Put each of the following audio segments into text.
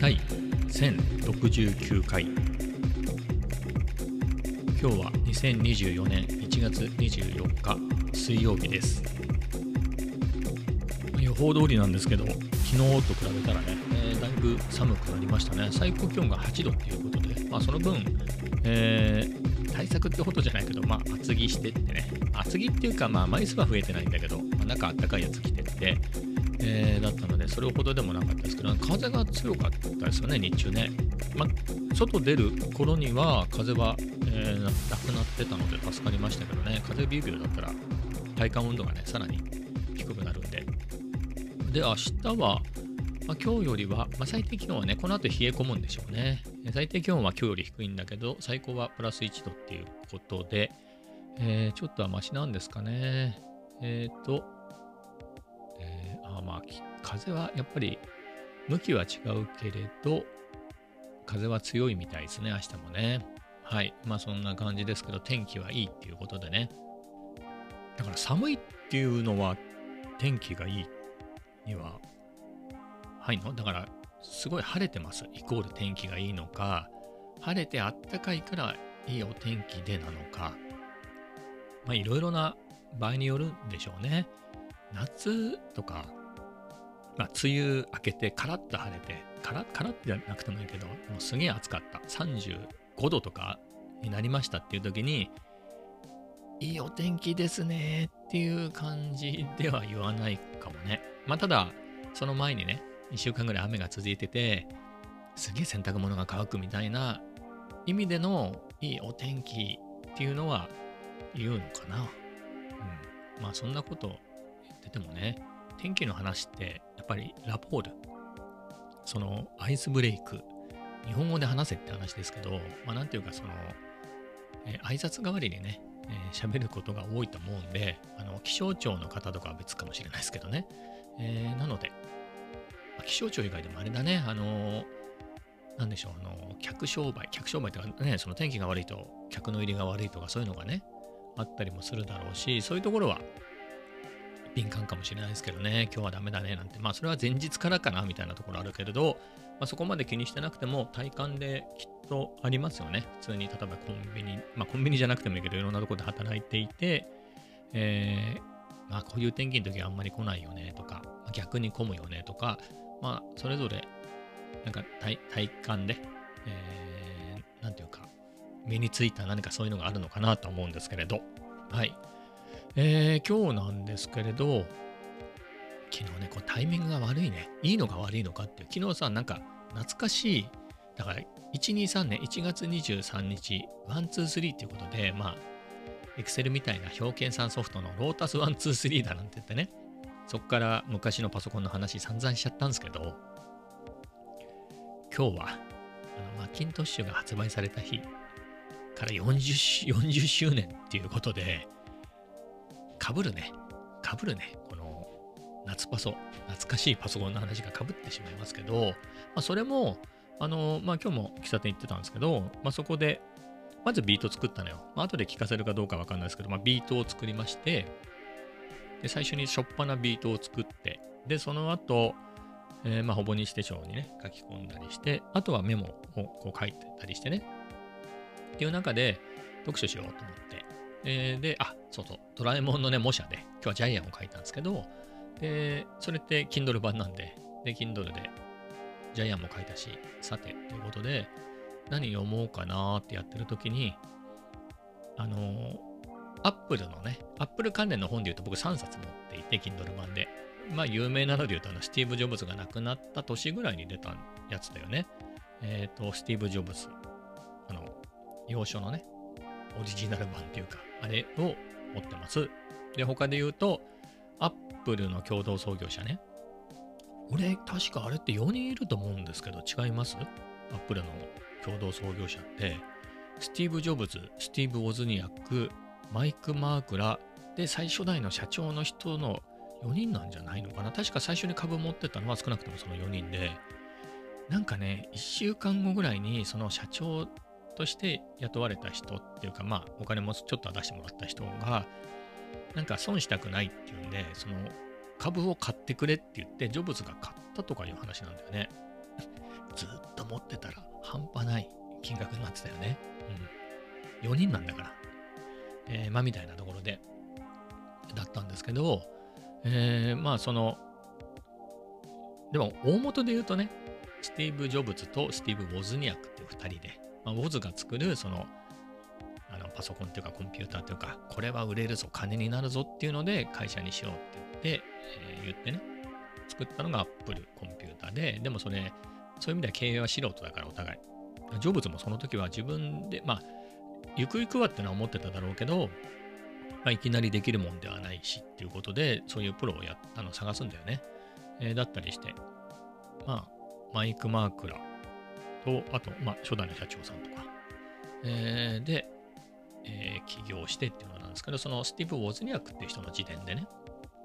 第1069回。今日は2024年1月24日水曜日です。予報通りなんですけど昨日と比べたらね、えー、だいぶ寒くなりましたね。最高気温が8度っていうことで、まあ、その分、えー、対策ってほどじゃないけど、まあ、厚着してってね。厚着っていうか、まあ、枚数は増えてないんだけど、まあ、中あったかいやつ着て。って、えー、だったので、それほどでもなかったですけど、風が強かったですよね、日中ね。ま、外出る頃には風は、えー、なくなってたので助かりましたけどね、風ビュービューだったら体感温度がね、さらに低くなるんで。で、明日は、ま、今日よりは、ま、最低気温はね、この後冷え込むんでしょうね。最低気温は今日より低いんだけど、最高はプラス1度っていうことで、えー、ちょっとはマシなんですかね。えっ、ー、と、まあ、風はやっぱり向きは違うけれど、風は強いみたいですね、明日もね。はい。まあそんな感じですけど、天気はいいっていうことでね。だから寒いっていうのは天気がいいには、はいの？だから、すごい晴れてます。イコール天気がいいのか、晴れてあったかいからいいお天気でなのか、まあいろいろな場合によるんでしょうね。夏とか、まあ、梅雨明けてカラッと晴れて、カラッ、カラッじゃなくてもいいけど、もうすげえ暑かった。35度とかになりましたっていう時に、いいお天気ですねっていう感じでは言わないかもね。まあ、ただ、その前にね、1週間ぐらい雨が続いてて、すげえ洗濯物が乾くみたいな意味でのいいお天気っていうのは言うのかな。うん。まあそんなこと言っててもね、天気の話ってぱりラポール、そのアイスブレイク、日本語で話せって話ですけど、まあなんていうかその、えー、挨拶代わりにね、喋、えー、ることが多いと思うんで、あの気象庁の方とかは別かもしれないですけどね。えー、なので、気象庁以外でもあれだね、あのー、なんでしょう、あの客商売、客商売ってかね、その天気が悪いと客の入りが悪いとかそういうのがね、あったりもするだろうし、そういうところは敏感かもしれないですけどね、今日はダメだねなんて、まあそれは前日からかなみたいなところあるけれど、まあ、そこまで気にしてなくても体感できっとありますよね。普通に例えばコンビニ、まあコンビニじゃなくてもいいけど、いろんなところで働いていて、えー、まあこういう天気の時はあんまり来ないよねとか、逆に混むよねとか、まあそれぞれなんか体体感で、えー、なんていうか、目についた何かそういうのがあるのかなと思うんですけれど、はい。えー、今日なんですけれど、昨日ね、こうタイミングが悪いね。いいのか悪いのかっていう。昨日さ、なんか懐かしい、だから123年1月23日、123っていうことで、まあ、Excel みたいな表計算ソフトのロータス123だなんて言ってね、そこから昔のパソコンの話散々しちゃったんですけど、今日は、あのマッキントッシュが発売された日から40 40周年っていうことで、かぶるね。かぶるね。この夏パソ、懐かしいパソコンの話がかぶってしまいますけど、まあ、それも、あの、まあ、今日も喫茶店行ってたんですけど、まあ、そこで、まずビート作ったのよ。まあ、後で聞かせるかどうかわかんないですけど、まあ、ビートを作りまして、で、最初にしょっぱなビートを作って、で、その後、えー、まあ、ほぼ日手帳にね、書き込んだりして、あとはメモをこう書いてたりしてね、っていう中で読書しようと思って、えー、で、あ、そうそう、ドラえもんのね、模写で、今日はジャイアンを書いたんですけど、で、それって Kindle 版なんで、で、Kindle でジャイアンも書いたし、さて、ということで、何読もうかなってやってる時に、あの、アップルのね、アップル関連の本で言うと僕3冊持っていて、Kindle 版で。まあ、有名なので言うと、あの、スティーブ・ジョブズが亡くなった年ぐらいに出たやつだよね。えっ、ー、と、スティーブ・ジョブズ。あの、洋書のね、オリジナル版っていうか、あれを持ってます。で、他で言うと、アップルの共同創業者ね。俺、確かあれって4人いると思うんですけど、違います？アップルの共同創業者って、スティーブ・ジョブズ、スティーブ・ウォズニアック、マイク・マークラ、で、最初代の社長の人の4人なんじゃないのかな？確か最初に株持ってたのは少なくともその4人で、なんかね、1週間後ぐらいにその社長として雇われた人っていうか、まあ、お金もちょっと出してもらった人が、なんか損したくないっていうんで、その株を買ってくれって言って、ジョブズが買ったとかいう話なんだよね。ずっと持ってたら半端ない金額になってたよね。うん。4人なんだから。えー、まあみたいなところで、だったんですけど、えー、まあその、でも大元で言うとね、スティーブ・ジョブズとスティーブ・ウォズニアクっていう2人で、まあ、ウォズが作るそのあのパソコンっていうかコンピューターというか、これは売れるぞ、金になるぞっていうので会社にしようって言って、えー、言ってね、作ったのが Apple コンピューターで、でもそれ、そういう意味では経営は素人だからお互い。ジョブズもその時は自分で、まあ、ゆくゆくはってのは思ってただろうけど、まあ、いきなりできるもんではないしっていうことで、そういうプロをやあの探すんだよね。えー、だったりして、まあ、マイク・マークラと、あと、まあ、初代の社長さんとか、えー、で、えー、起業してっていうのなんですけど、そのスティーブ・ウォーズニアックっていう人の時点でね、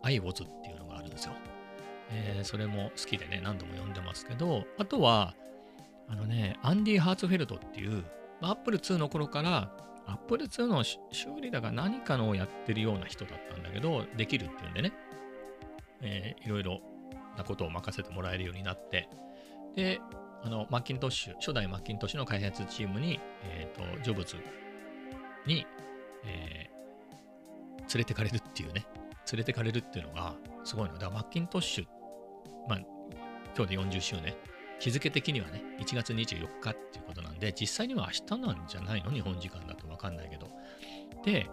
アイ・ウォズっていうのがあるんですよ。えー、それも好きでね、何度も読んでますけど、あとは、あのね、アンディ・ハーツフェルトっていう、アップル2の頃から、アップル2の修理だが何かのをやってるような人だったんだけど、できるっていうんでね、えー、いろいろなことを任せてもらえるようになって、で、あの、マッキントッシュ、初代マッキントッシュの開発チームに、えっ、ー、と、ジョブズに、えー、連れてかれるっていうね、連れてかれるっていうのがすごいの。だからマッキントッシュ、まあ、今日で40周年、日付的にはね、1月24日っていうことなんで、実際には明日なんじゃないの？日本時間だとわかんないけど。で、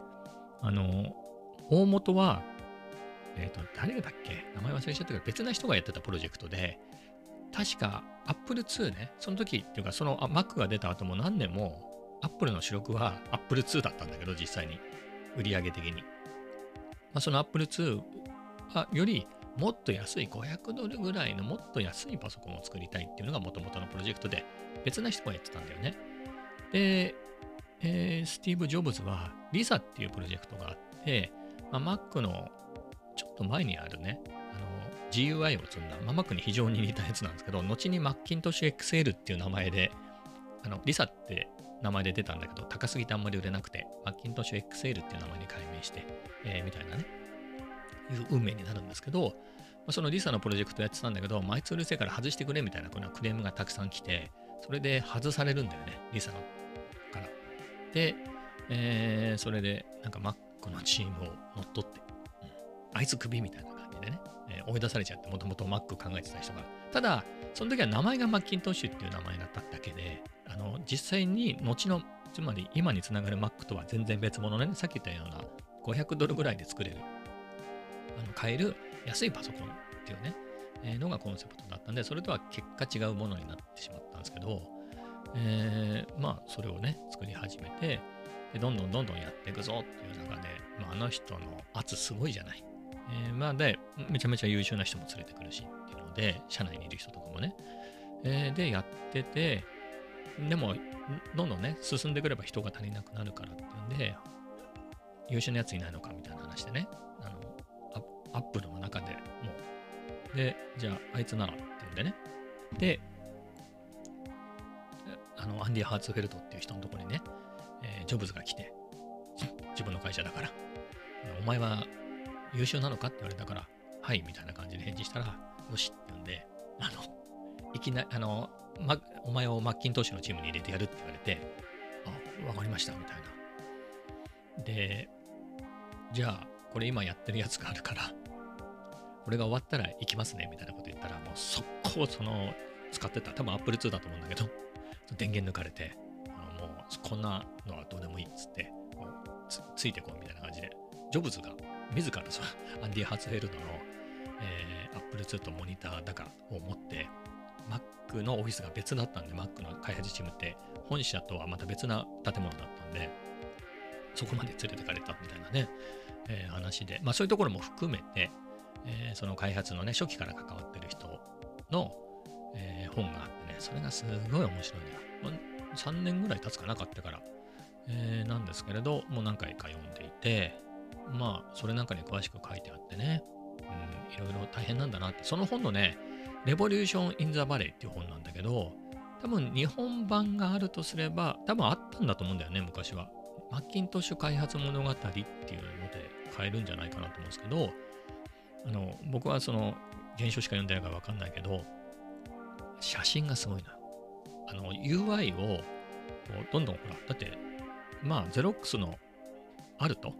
あの、大元は、えっ、ー、と、誰だっけ？名前忘れちゃったけど、別な人がやってたプロジェクトで、確か Apple II ね、その時っていうか、その Mac が出た後も何年も Apple の主力は Apple II だったんだけど、実際に。売り上げ的に。まあ、その Apple II はよりもっと安い500ドルぐらいのもっと安いパソコンを作りたいっていうのが元々のプロジェクトで、別な人がやってたんだよね。で、えー、スティーブ・ジョブズは LISA っていうプロジェクトがあって、まあ、Mac のちょっと前にあるね、GUI を積んだ、まあ、Mac に非常に似たやつなんですけど、後に Macintosh XL っていう名前で、あの、リサって名前で出たんだけど、高すぎてあんまり売れなくて、Macintosh XL っていう名前に改名して、えー、みたいなね、いう運命になるんですけど、まあ、そのリサのプロジェクトやってたんだけど、毎通うるせえから外してくれみたいなクレームがたくさん来て、それで外されるんだよね、リサのから。で、えー、それでなんか Mac のチームを乗っ取って、うん、あいつクビみたいなでね、えー、追い出されちゃって、もともと Mac 考えてた人が。ただ、その時は名前がマッキントッシュっていう名前だっただけで、あの、実際に後の、つまり今につながる Mac とは全然別物ね、さっき言ったような500ドルぐらいで作れる、あの買える安いパソコンっていうね、えー、のがコンセプトだったんで、それとは結果違うものになってしまったんですけど、えー、まあ、それをね、作り始めて、でどんどんどんどんやっていくぞっていう中で、まあ、あの人の圧すごいじゃない。えー、まあで、めちゃめちゃ優秀な人も連れてくるしっていうので、社内にいる人とかもね。えー、で、やってて、でも、どんどんね、進んでくれば人が足りなくなるからっていうんで、優秀なやついないのかみたいな話でね、あの、アップルの中でもう、で、じゃあ、あいつならっていうんでね。で、あの、アンディ・ハーツフェルトっていう人のところにね、えー、ジョブズが来て、自分の会社だから、お前は優秀なのかって言われたから、はい、みたいな感じで返事したら、よしって言うんで、あの、いきなり、あの、ま、お前をマッキントッシュのチームに入れてやるって言われて、あ、わかりました、みたいな。で、じゃあ、これ今やってるやつがあるから、これが終わったら行きますね、みたいなこと言ったら、もう速攻その、使ってた、多分 Apple II だと思うんだけど、電源抜かれて、あのもうこんなのはどうでもいいっつって、つついてこいみたいな感じで、ジョブズが自らそ アンディ・ハーツフェルドの、えー、Apple II とモニターだかを持って、Mac のオフィスが別だったんで、Mac の開発チームって、本社とはまた別な建物だったんで、そこまで連れてかれたみたいなね、えー、話で、まあそういうところも含めて、えー、その開発のね、初期から関わってる人の、えー、本があってね、それがすごい面白いのよ。まあ、3年ぐらい経つかなかったから、え、なんですけれど、もう何回か読んでいて、まあ、それなんかに詳しく書いてあってね、うん、いろいろ大変なんだなって。その本のね、レボリューション・イン・ザ・バレーっていう本なんだけど、多分日本版があるとすれば、多分あったんだと思うんだよね、昔は。マッキントッシュ開発物語っていうので買えるんじゃないかなと思うんですけど、あの僕はその原書しか読んでないから分かんないけど、写真がすごいな。あの UI をどんどんほら、だって、まあ、ゼロックスのアルト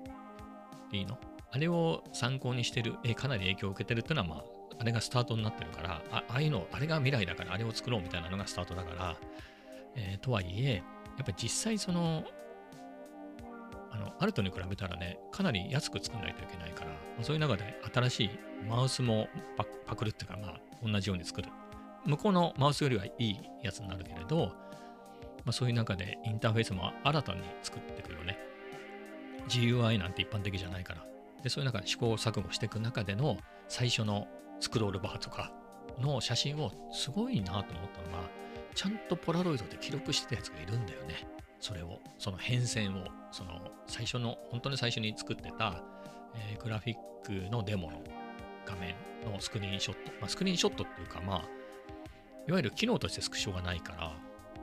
いいの？あれを参考にしてる、えかなり影響を受けてるっていうのは、まあ、あれがスタートになってるから、あああいうの、あれが未来だから、あれを作ろうみたいなのがスタートだから、えー、とはいえ、やっぱり実際その、あの、アルトに比べたらね、かなり安く作らないといけないから、そういう中で新しいマウスもパパクるっていうか、まあ、同じように作る。向こうのマウスよりはいいやつになるけれど、まあ、そういう中でインターフェースも新たに作っていくよね。GUI なんて一般的じゃないから。で、そういう中で試行錯誤していく中での最初のスクロールバーとかの写真をすごいなと思ったのが、ちゃんとポラロイドで記録してたやつがいるんだよね。それを、その変遷を、その最初の、本当に最初に作ってた、えー、グラフィックのデモの画面のスクリーンショット。まあ、スクリーンショットっていうか、まあ、いわゆる機能としてスクショがないから、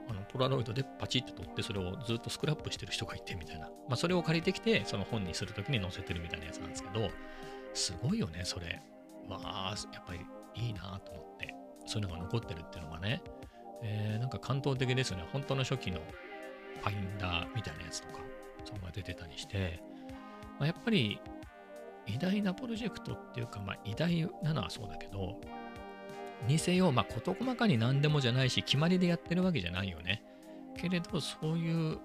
あのポラロイドでパチッと撮ってそれをずっとスクラップしてる人がいてみたいな。まあ、それを借りてきて、その本にするときに載せてるみたいなやつなんですけど、すごいよね、それ。わあ、やっぱりいいなと思って、そういうのが残ってるっていうのがね、えー、なんか感動的ですよね。本当の初期のファインダーみたいなやつとか、そこが出てたりして、まあ、やっぱり偉大なプロジェクトっていうか、まあ、偉大なのはそうだけど、にせよ、まあ、事細かに何でもじゃないし、決まりでやってるわけじゃないよね。けれど、そういう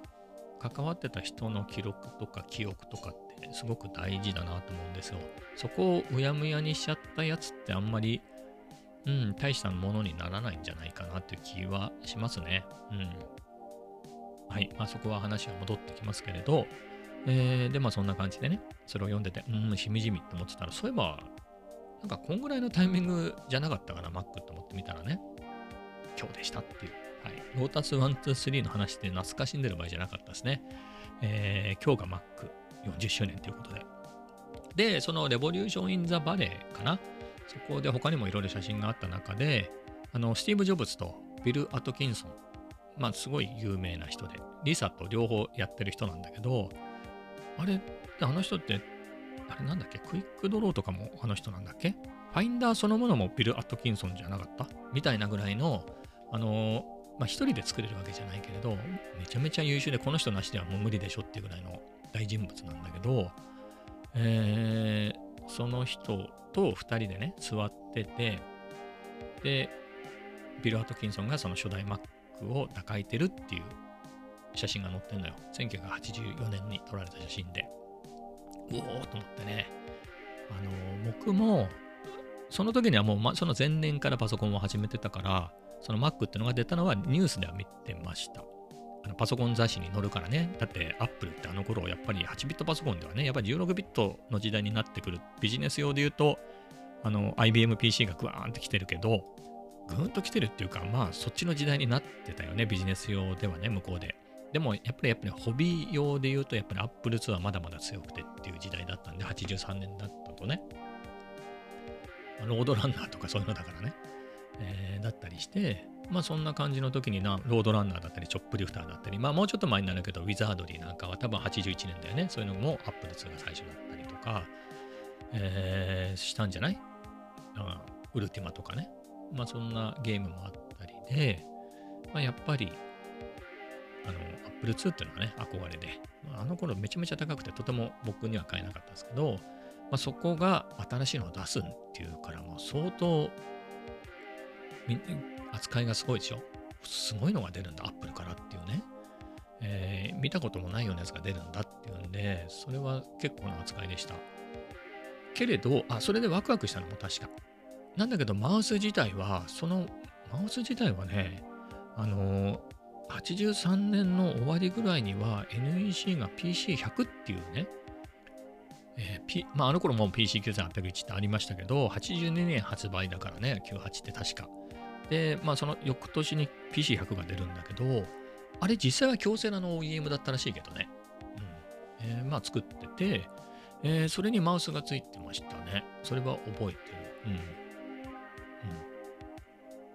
関わってた人の記録とか記憶とかってすごく大事だなと思うんですよ。そこをうやむやにしちゃったやつってあんまり、うん、大したものにならないんじゃないかなっていう気はしますね。うん。はい。まあそこは話が戻ってきますけれど、えー、で、まあそんな感じでね、それを読んでて、うん、しみじみって思ってたら、そういえば、なんかこんぐらいのタイミングじゃなかったかな、Mac と思ってみたらね、今日でしたっていう。はい。ロータス123の話って懐かしんでる場合じゃなかったですね。えー、今日が Mac40 周年ということで。で、そのレボリューション・イン・ザ・バレーかな。そこで他にもいろいろ写真があった中で、あの、スティーブ・ジョブズとビル・アトキンソン、まあ、すごい有名な人で、リサと両方やってる人なんだけど、あれ、あの人ってあれなんだっけ？クイックドローとかもあの人なんだっけ？ファインダーそのものもビル・アットキンソンじゃなかった？みたいなぐらいの、あのまあ、一人で作れるわけじゃないけれど、めちゃめちゃ優秀で、この人なしではもう無理でしょっていうぐらいの大人物なんだけど、えー、その人と二人でね、座ってて、で、ビル・アトキンソンがその初代 Mac を抱えてるっていう写真が載ってるのよ。1984年に撮られた写真で。うおーと思ってね。あの、僕も、その時にはもう、ま、その前年からパソコンを始めてたから、その Mac ってのが出たのはニュースでは見てました。あのパソコン雑誌に載るからね。だって Apple ってあの頃やっぱり8ビットパソコンではね、やっぱり16ビットの時代になってくる。ビジネス用で言うと、あの IBM PC がグワーンって来てるけど、ぐーんと来てるっていうか、まあそっちの時代になってたよね。ビジネス用ではね、向こうで。でもやっぱりやっぱりホビー用で言うとやっぱり Apple 2はまだまだ強くてっていう時代だったんで、83年だったとね。ロードランナーとかそういうのだからね。えー、だったりして、まあそんな感じの時にな、ロードランナーだったり、チョップリフターだったり、まあもうちょっと前になるけど、ウィザードリーなんかは多分81年だよね。そういうのも Apple 2が最初だったりとか、えー、したんじゃない？ウルティマとかね。まあそんなゲームもあったりで、まあやっぱりあの、Apple II っていうのはね、憧れで、あの頃めちゃめちゃ高くてとても僕には買えなかったんですけど、まあ、そこが新しいのを出すっていうからもう相当扱いがすごいでしょすごいのが出るんだ、Apple からっていうね。えー、見たこともないようなやつが出るんだっていうんで、それは結構な扱いでした。けれど、あ、それでワクワクしたのも確か。なんだけど、マウス自体は、そのマウス自体はね、あの83年の終わりぐらいには NEC が PC100 っていうね、えー P まあ、あの頃も PC9801 ってありましたけど、82年発売だからね、98って確か。で、まあその翌年に PC100 が出るんだけど、あれ実際は強制なの OEM だったらしいけどね。うん。えー、まあ作ってて、えー、それにマウスがついてましたね。それは覚えてる。うん。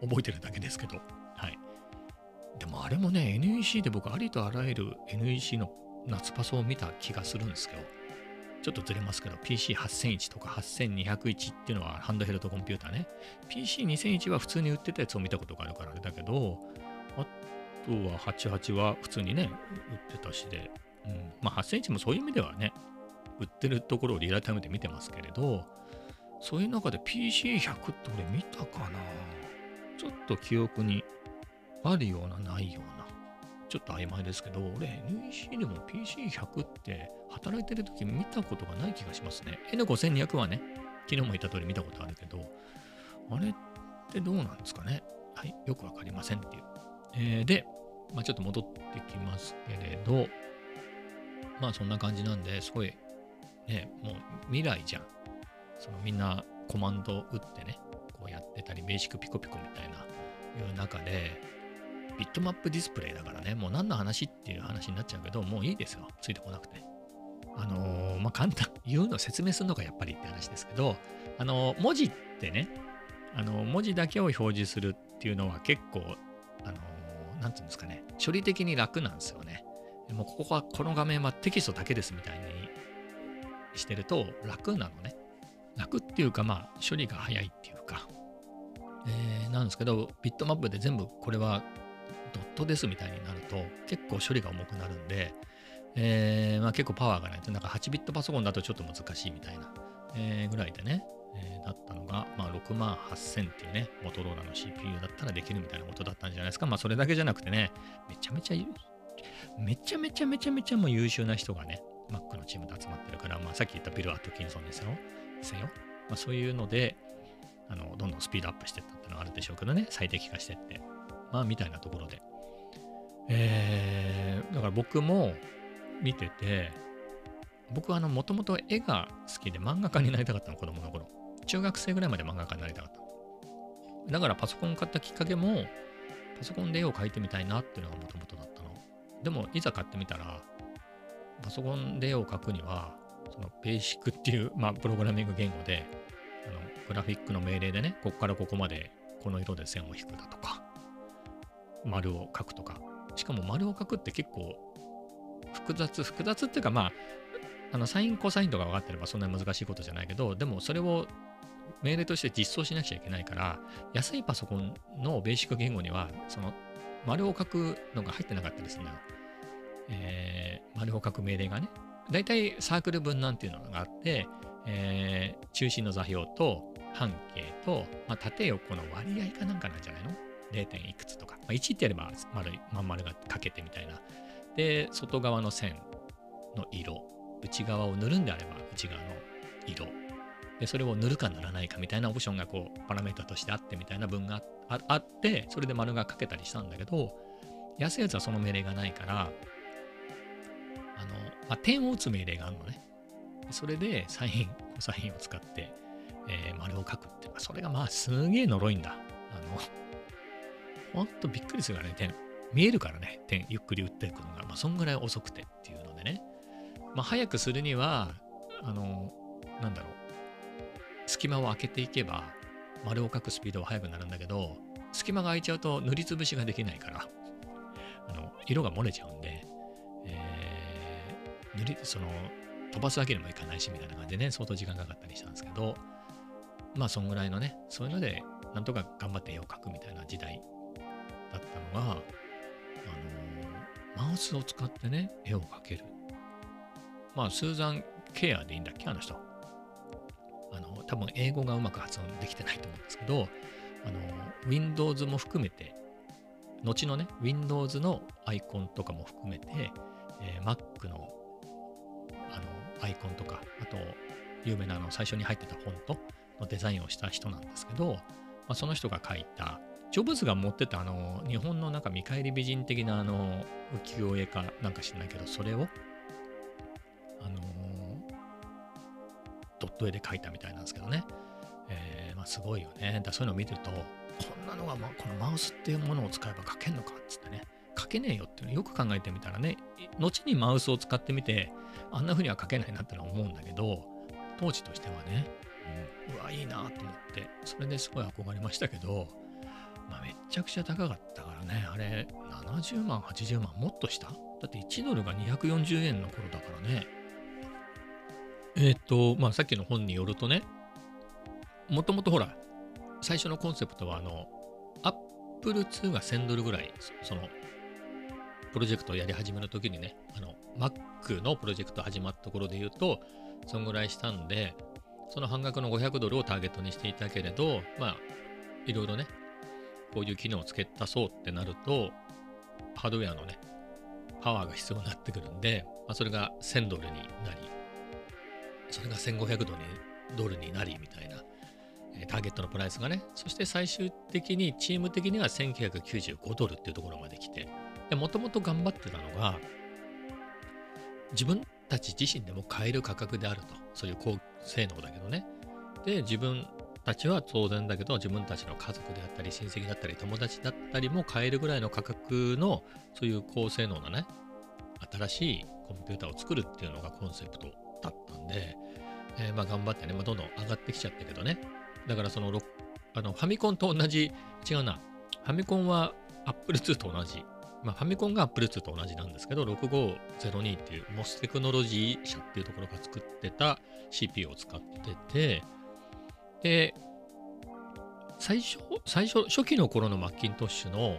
うん。覚えてるだけですけど。でもあれもね、NEC で僕ありとあらゆる NEC の夏パソを見た気がするんですけど、ちょっとずれますけど、PC8001 とか8201っていうのはハンドヘルドコンピューターね。PC2001 は普通に売ってたやつを見たことがあるからあれだけど、あとは88は普通にね、売ってたしで、うん、まあ8001もそういう意味ではね、売ってるところをリアルタイムで見てますけれど、そういう中で PC100 って俺見たかなちょっと記憶にあるような、ないような。ちょっと曖昧ですけど、俺 NEC でも PC100 って働いてる時見たことがない気がしますね。N5200 はね、昨日も言った通り見たことあるけど、あれってどうなんですかねはい、よくわかりませんっていう。えー、で、まあ、ちょっと戻ってきますけれど、まあそんな感じなんで、すごい、ね、もう未来じゃん。そのみんなコマンド打ってね、こうやってたり、ベーシックピコピコみたいな、いう中で、ビットマップディスプレイだからね、もう何の話っていう話になっちゃうけど、もういいですよ。ついてこなくて。あのー、まあ、簡単、言うの説明するのがやっぱりって話ですけど、あのー、文字ってね、あのー、文字だけを表示するっていうのは結構、あのなんていうんですかね、処理的に楽なんですよね。もうここは、この画面はテキストだけですみたいにしてると楽なのね。楽っていうか、まあ、処理が早いっていうか、えー、なんですけど、ビットマップで全部これはドットですみたいになると結構処理が重くなるんで、えー、まあ、結構パワーがないと、なんか8ビットパソコンだとちょっと難しいみたいな、えー、ぐらいでね、えー、だったのが、まあ、6万8000っていうね、モトローラの CPU だったらできるみたいなことだったんじゃないですか。まあ、それだけじゃなくてね、めちゃめちゃ、めちゃめちゃめちゃめちゃもう優秀な人がね、Mac のチームで集まってるから、まあ、さっき言ったビル・アトキンソンですよ。ですよ。まあ、そういうので、あの、どんどんスピードアップしていったっていうのはあるでしょうけどね、最適化してって。まあ、みたいなところで。えー、だから僕も見てて、僕はあの、もともと絵が好きで漫画家になりたかったの、子供の頃。中学生ぐらいまで漫画家になりたかった。だからパソコン買ったきっかけも、パソコンで絵を描いてみたいなっていうのがもともとだったの。でも、いざ買ってみたら、パソコンで絵を描くには、そのベーシックっていう、まあ、プログラミング言語で、あのグラフィックの命令でね、ここからここまでこの色で線を引くだとか、丸を描くとか。しかも丸を描くって結構複雑、複雑っていうかまあ、あのサイン、コサインとか分かってればそんなに難しいことじゃないけど、でもそれを命令として実装しなくちゃいけないから、安いパソコンのベーシック言語には、その丸を書くのが入ってなかったりするのよ。えー、丸を書く命令がね。だいたいサークル分なんていうのがあって、えー、中心の座標と半径と、まあ、縦横の割合かなんかなんじゃないの？?0. いくつとか。まあ、1ってやれば丸い、まん丸がかけてみたいな。で、外側の線の色。内側を塗るんであれば内側の色。で、それを塗るか塗らないかみたいなオプションがこう、パラメータとしてあってみたいな文があって、それで丸がかけたりしたんだけど、安いやつはその命令がないから、あの、まあ、点を打つ命令があるのね。それでサイン、コサインを使って、えー、丸を書くって、それがまあすげえ呪いんだ。あの、ほんとびっくりするからね、点。見えるからね、点、ゆっくり打っていくのが、まあそんぐらい遅くてっていうのでね。まあ早くするには、あの、なんだろう、隙間を開けていけば、丸を書くスピードは速くなるんだけど、隙間が開いちゃうと塗りつぶしができないから、あの、色が漏れちゃうんで、えー、塗り、その、飛ばすわけにもいかないしみたいな感じでね、相当時間かかったりしたんですけど、まあそんぐらいのね、そういうので、なんとか頑張って絵を描くみたいな時代が、あのー、マウスを使ってね、絵を描ける。まあ、スーザン・ケアでいいんだっけ、あの人。あの、多分英語がうまく発音できてないと思うんですけど、あの、Windows も含めて、後のね、Windows のアイコンとかも含めて、えー、Mac のあのアイコンとか、あと、有名なあの最初に入ってたフォントのデザインをした人なんですけど、まあ、その人が書いた、ジョブズが持ってたあの日本のなんか見返り美人的なあの浮世絵かなんか知らないけど、それをあのドット絵で描いたみたいなんですけどね。えー、まあ、すごいよね。だそういうのを見てると、こんなのが、ま、このマウスっていうものを使えば描けんのかっつってね。書けねえよっていうのよく考えてみたらね、後にマウスを使ってみて、あんな風には書けないなってのは思うんだけど、当時としてはね、うん、うわ、いいなと思って、それですごい憧れましたけど、ちゃくちゃ高かったからね、あれ、70万、80万、もっとした？だって1ドルが240円の頃だからね。えっ、と、まあさっきの本によるとね、もともとほら、最初のコンセプトはあの、Apple 2が1000ドルぐらい、その、プロジェクトをやり始めるときにね、あの、Mac のプロジェクト始まったところで言うと、そんぐらいしたんで、その半額の500ドルをターゲットにしていたけれど、まあ、いろいろね、こういう機能をつけたそうってなると、ハードウェアのね、パワーが必要になってくるんで、まあ、それが1000ドルになり、それが1500ドルにドルになりみたいな、えターゲットのプライスがね、そして最終的にチーム的には1995ドルっていうところまで来て、もともと頑張ってたのが、自分たち自身でも買える価格であると。そういう高性能だけどね。で、自分たちは当然だけど、自分たちの家族であったり、親戚だったり、友達だったりも買えるぐらいの価格の、そういう高性能なね、新しいコンピューターを作るっていうのがコンセプトだったんで、えー、まあ頑張ってね、まあ、どんどん上がってきちゃったけどね。だからその、あのファミコンと同じ、違うな。ファミコンは Apple II と同じまあ、ファミコンが Apple II と同じなんですけど、6502っていうモステクノロジー社っていうところが作ってた CPU を使ってて、で、最初、最初、初期の頃のマッキントッシュのあの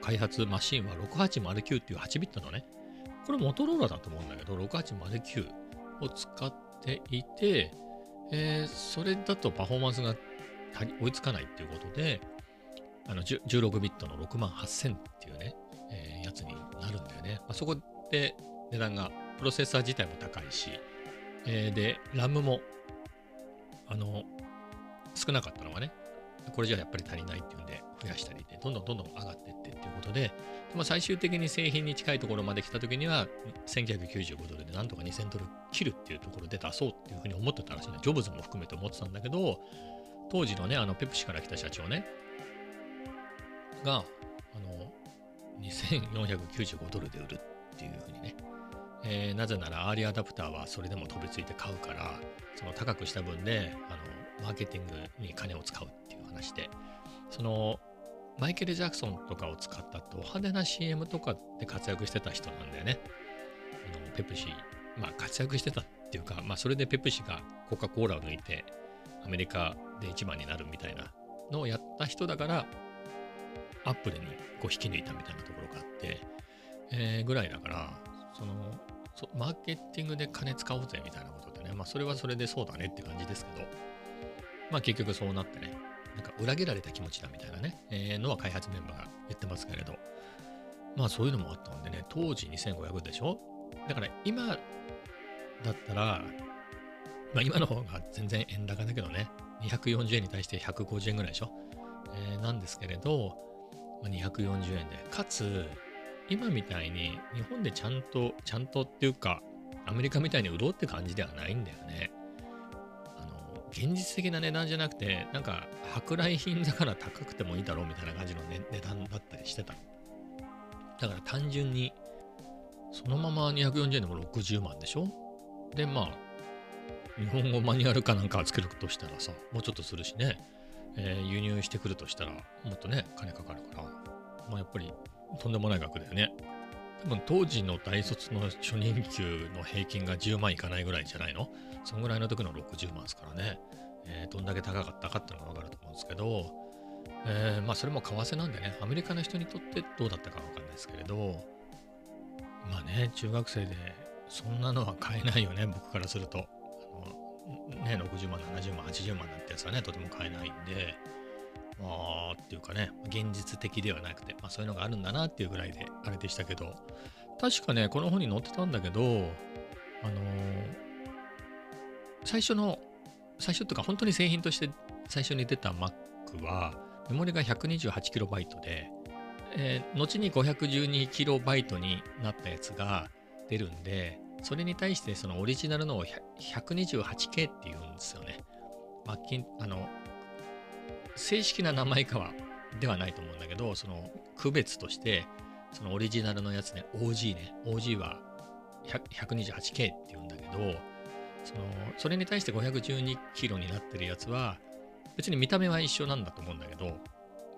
開発マシンは6809っていう8ビットのね、これモトローラだと思うんだけど、6809を使っていて、えー、それだとパフォーマンスが追いつかないっていうことで、あの16ビットの6万8000っていうね、えー、やつになるんだよね。まあ、そこで値段が、プロセッサー自体も高いし、えー、で、RAM も、あの、少なかったのがね、これじゃやっぱり足りないっていうんで増やしたりで、どんどんどんどん上がっていってっていうことで、まあ、最終的に製品に近いところまで来た時には、1995ドルでなんとか2000ドル切るっていうところで出そうっていうふうに思ってたらしいね。ジョブズも含めて思ってたんだけど、当時のね、あのペプシから来た社長ね、が、あの、2495ドルで売るっていうふうにね、えー、なぜならアーリーアダプターはそれでも飛びついて買うから、その高くした分で、あの、マーケティングに金を使うっていう話で、その、マイケル・ジャクソンとかを使ったド派手な CM とかで活躍してた人なんだよね。あのペプシ、まあ活躍してたっていうか、まあそれでペプシがコカ・コーラを抜いてアメリカで一番になるみたいなのをやった人だから、アップルにこう引き抜いたみたいなところがあって、えー、ぐらいだから、そのそ、マーケティングで金使おうぜみたいなことでね、まあそれはそれでそうだねって感じですけど、まあ結局そうなってね、なんか裏切られた気持ちだみたいなね、えー、のは開発メンバーが言ってますけれど、まあそういうのもあったんでね、当時2500でしょ？だから今だったら、まあ今の方が全然円高だけどね、240円に対して150円ぐらいでしょ、えー、なんですけれどま、240円で、かつ、今みたいに日本でちゃんと、ちゃんとっていうか、アメリカみたいに売ろうって感じではないんだよね。あの、現実的な値段じゃなくて、なんか、舶来品だから高くてもいいだろうみたいな感じの、ね、値段だったりしてた。だから単純に、そのまま240円でも60万でしょ？で、まあ、日本語マニュアルかなんか作るとしたらさ、もうちょっとするしね。えー、輸入してくるとしたら、もっとね、金かかるから、まあ、やっぱりとんでもない額だよね。多分当時の大卒の初任給の平均が10万いかないぐらいじゃないの？そのぐらいの時の60万ですからね。えー、どんだけ高かったかっていうのがわかると思うんですけど、えー、まあそれも為替なんでね、アメリカの人にとってどうだったかわかんないですけれど、まあね、中学生でそんなのは買えないよね、僕からすると。あのね、60万、70万、80万なんてやつはね、とても買えないんで、まあ、っていうかね、現実的ではなくて、まあそういうのがあるんだなっていうぐらいで、あれでしたけど、確かね、この本に載ってたんだけど、あのー、最初の、最初というか本当に製品として最初に出た Mac は、メモリが 128KB で、えー、後に 512KB になったやつが出るんで、それに対してそのオリジナルのを 128K って言うんですよね。マッキン、あの、正式な名前かは、ではないと思うんだけど、その区別として、そのオリジナルのやつね、OG ね、OG は 128K って言うんだけど、その、それに対して512キロになってるやつは、別に見た目は一緒なんだと思うんだけど、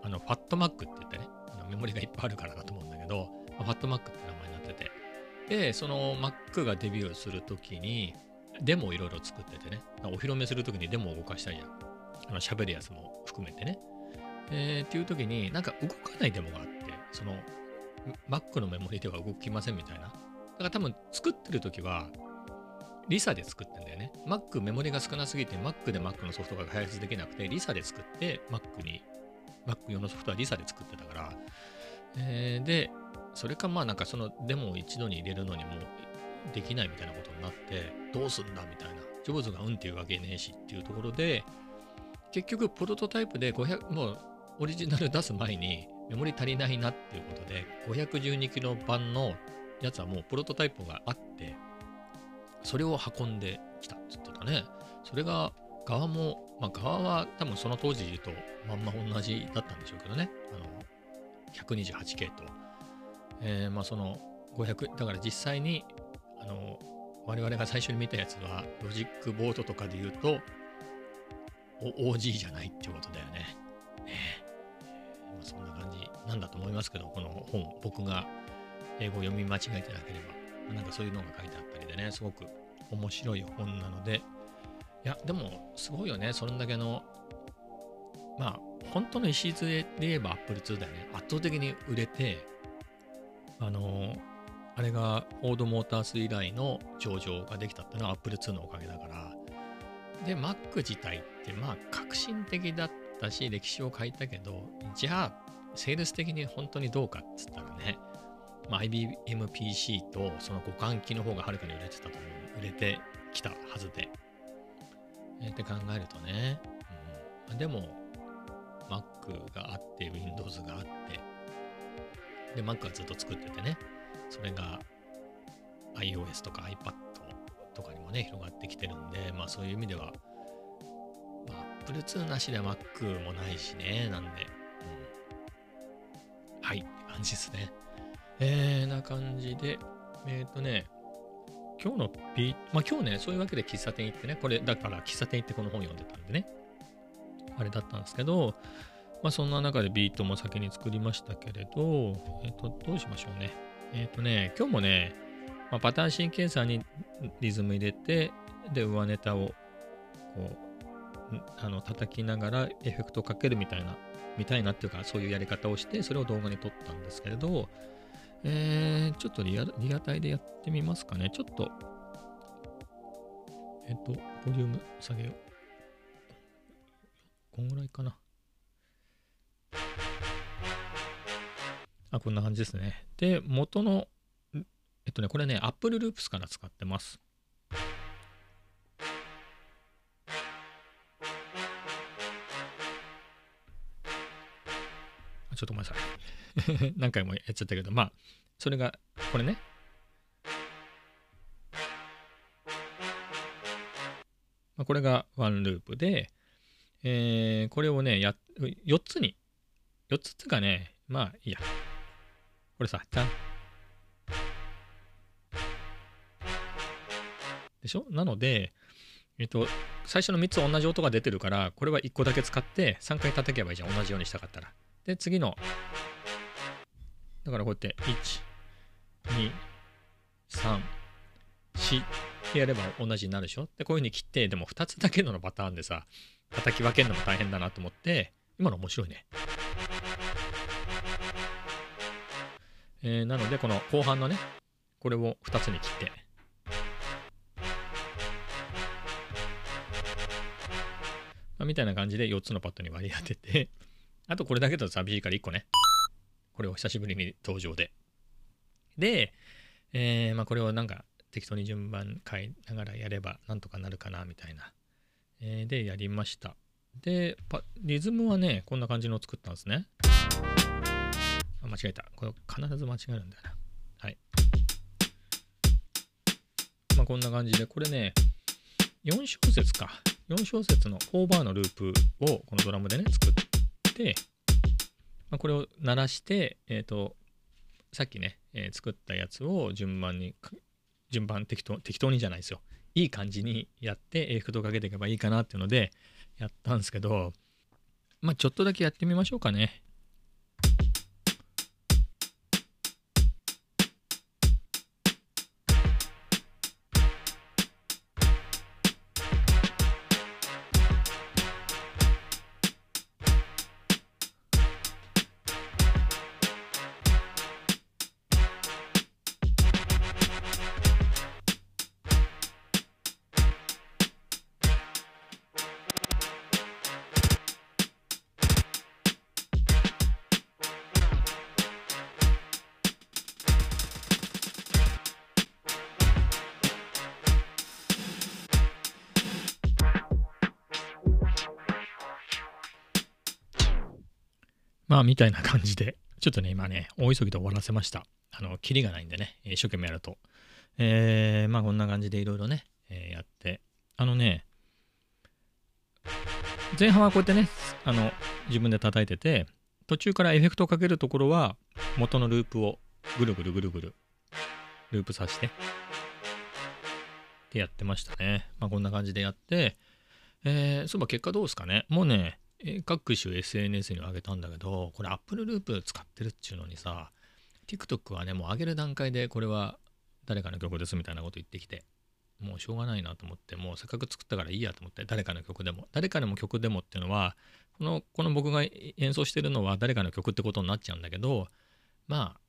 あの、ファットマックって言ってね、あのメモリがいっぱいあるからだと思うんだけど、まファットマックって名前になってて、で、その Mac がデビューするときに、デモをいろいろ作っててね、お披露目するときにデモを動かしたいじゃん。あの喋るやつも。含めてね。えー、っていう時になんか動かないデモがあって、その Mac のメモリでは動きませんみたいな。だから多分作ってる時はリサで作ってんだよね。Mac メモリが少なすぎて Mac で Mac のソフトが開発できなくてリサで作って Mac に Mac 用のソフトはリサで作ってたから、えー、で、それかまあなんかそのデモを一度に入れるのにもできないみたいなことになって、どうすんだみたいな。ジョブズがうんっていうわけねえしっていうところで、結局プロトタイプで500、もうオリジナル出す前にメモリ足りないなっていうことで、512キロ版のやつはもうプロトタイプがあって、それを運んできたって言ってたね。それが側も、まあ側は多分その当時言うとまんま同じだったんでしょうけどね。あの、128K と。えー、まあその500、だから実際に、あの、我々が最初に見たやつは、ロジックボードとかで言うと、OG じゃないってことだよね。ねまあ、そんな感じなんだと思いますけど、この本、僕が英語を読み間違えてなければ、なんかそういうのが書いてあったりでね、すごく面白い本なので、いや、でも、すごいよね。それだけの、まあ、本当の礎で言えば Apple II だよね。圧倒的に売れて、あの、あれがフォードモータース以来の上場ができたっていうのは Apple II のおかげだから。で、Mac 自体ってまあ革新的だったし、歴史を変えたけど、じゃあ、セールス的に本当にどうかっつったらね、まあ、IBM PC とその互換機の方がはるかに売れてたと思う。売れてきたはずで。えー、って考えるとね、うん、でも、Mac があって、Windows があって、で、Mac はずっと作っててね、それが iOS とか iPad とかにもね、広がってきてるんで、まあそういう意味では、Apple II なしで Mac もないしね、なんで、うん、はい、感じですね。えー、な感じで、えっ、ー、とね、今日の B、まあ今日ね、そういうわけで喫茶店行ってね、これ、だから喫茶店行ってこの本読んでたんでね、あれだったんですけど、まあそんな中でビートも先に作りましたけれど、えっ、ー、と、どうしましょうね。えっ、ー、とね、今日もね、まあ、パターンシンケンサーにリズム入れて、で、上ネタを、こう、あの、叩きながらエフェクトをかけるみたいな、みたいなっていうか、そういうやり方をして、それを動画に撮ったんですけれど、えー、ちょっとリアリアタイでやってみますかね。ちょっと、えっ、と、ボリューム下げよう。こんぐらいかな。あ、こんな感じですね。で、元の、えっとね、これね、Apple Loops から使ってます。ちょっとごめんなさい 何回もやっちゃったけど、まあ、それが、これね。まあ、これがワンループで、えー、これをね、や、4つに、4つっていうかね、まあいいや。これさ、じゃん。でしょ？なので、えっと、最初の3つ同じ音が出てるから、これは1個だけ使って3回叩けばいいじゃん。同じようにしたかったら。で、次の、だからこうやって、1、2、3、4ってやれば同じになるでしょ？で、こういう風に切って、でも2つだけのパターンでさ、叩き分けるのも大変だなと思って、今の面白いね。えー、なので、この後半のね、これを2つに切って、みたいな感じで4つのパッドに割り当てて、あとこれだけだと寂しいから1個ね。これを久しぶりに登場で。で、えー、まあこれをなんか適当に順番変えながらやればなんとかなるかなみたいな。えー、で、やりました。で、リズムはね、こんな感じのを作ったんですね。あ間違えた。これ必ず間違えるんだよな。はい。まあこんな感じで、これね、4小節か。4小節の4バーのループをこのドラムでね、作って、まあ、これを鳴らして、えっ、ー、と、さっきね、えー、作ったやつを順番に、順番適当、適当にじゃないですよ。いい感じにやって、エフェクトかけていけばいいかなっていうので、やったんですけど、まあ、ちょっとだけやってみましょうかね。あ、みたいな感じで、ちょっとね、今ね、大急ぎで終わらせました。あの、キリがないんでね、一生懸命やると。えー、まあ、こんな感じでいろいろね、えー、やって、あのね、前半はこうやってね、あの、自分で叩いてて、途中からエフェクトをかけるところは、元のループをぐるぐるぐるぐる、ループさせて、ってやってましたね。まあ、こんな感じでやって、えー、そういえば結果どうですかね。もうね、各種 SNS に上げたんだけど、これ Apple Loop 使ってるっちゅうのにさ、TikTok はね、もう上げる段階でこれは誰かの曲ですみたいなこと言ってきて、もうしょうがないなと思って、もうせっかく作ったからいいやと思って、誰かの曲でも。誰かの曲でもっていうのは、このこの僕が演奏してるのは誰かの曲ってことになっちゃうんだけど、まあ、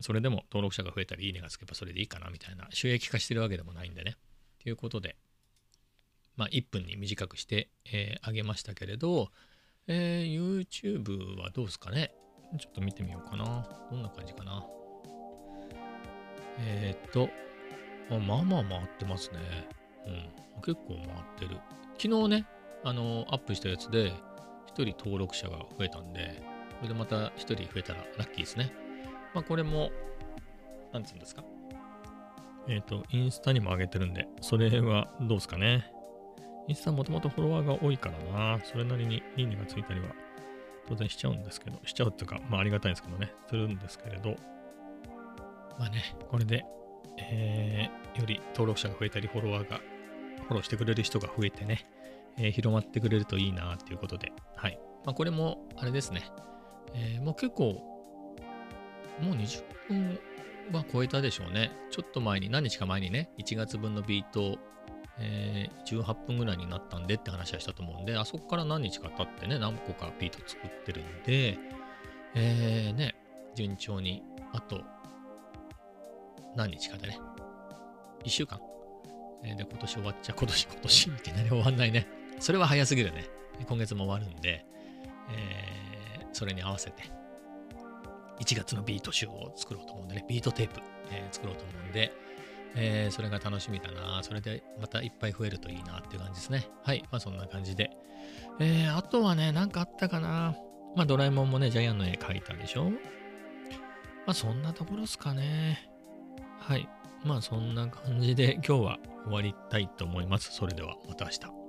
それでも登録者が増えたり、いいねがつけばそれでいいかなみたいな、収益化してるわけでもないんでね。ということで、まあ、1分に短くしてあ、えー、げましたけれど、えー、YouTube はどうですかね？ちょっと見てみようかな。どんな感じかな？えー、っと、あまあまあ回ってますね。うん。結構回ってる。昨日ね、あの、アップしたやつで、1人登録者が増えたんで、これでまた1人増えたらラッキーですね。まあこれも、なんつうんですか？えっ、ー、と、インスタにも上げてるんで、それはどうですかね？インスタもともとフォロワーが多いからな、それなりにいいねがついたりは当然しちゃうんですけど、しちゃうっていうか、まあありがたいんですけどね、するんですけれど、まあね、これで、えー、より登録者が増えたり、フォロワーが、フォローしてくれる人が増えてね、えー、広まってくれるといいなっていうことで、はい。まあこれも、あれですね、えー、もう結構、もう20分は超えたでしょうね。ちょっと前に、何日か前にね、1月分のビートをえー、18分ぐらいになったんでって話はしたと思うんで、あそこから何日か経ってね、何個かビート作ってるんで、えー、ね、順調に、あと、何日かでね、1週間。えー、で、今年終わっちゃ、今年、今年いきなり終わんないね。それは早すぎるね。今月も終わるんで、えー、それに合わせて、1月のビート集を作ろうと思うんでね、ビートテープ、えー、作ろうと思うんで、えー、それが楽しみだな。それでまたいっぱい増えるといいなっていう感じですね。はい。まあそんな感じで。えー、あとはね、なんかあったかな。まあドラえもんもね、ジャイアンの絵描いたでしょ。まあそんなところっすかね。はい。まあそんな感じで今日は終わりたいと思います。それではまた明日。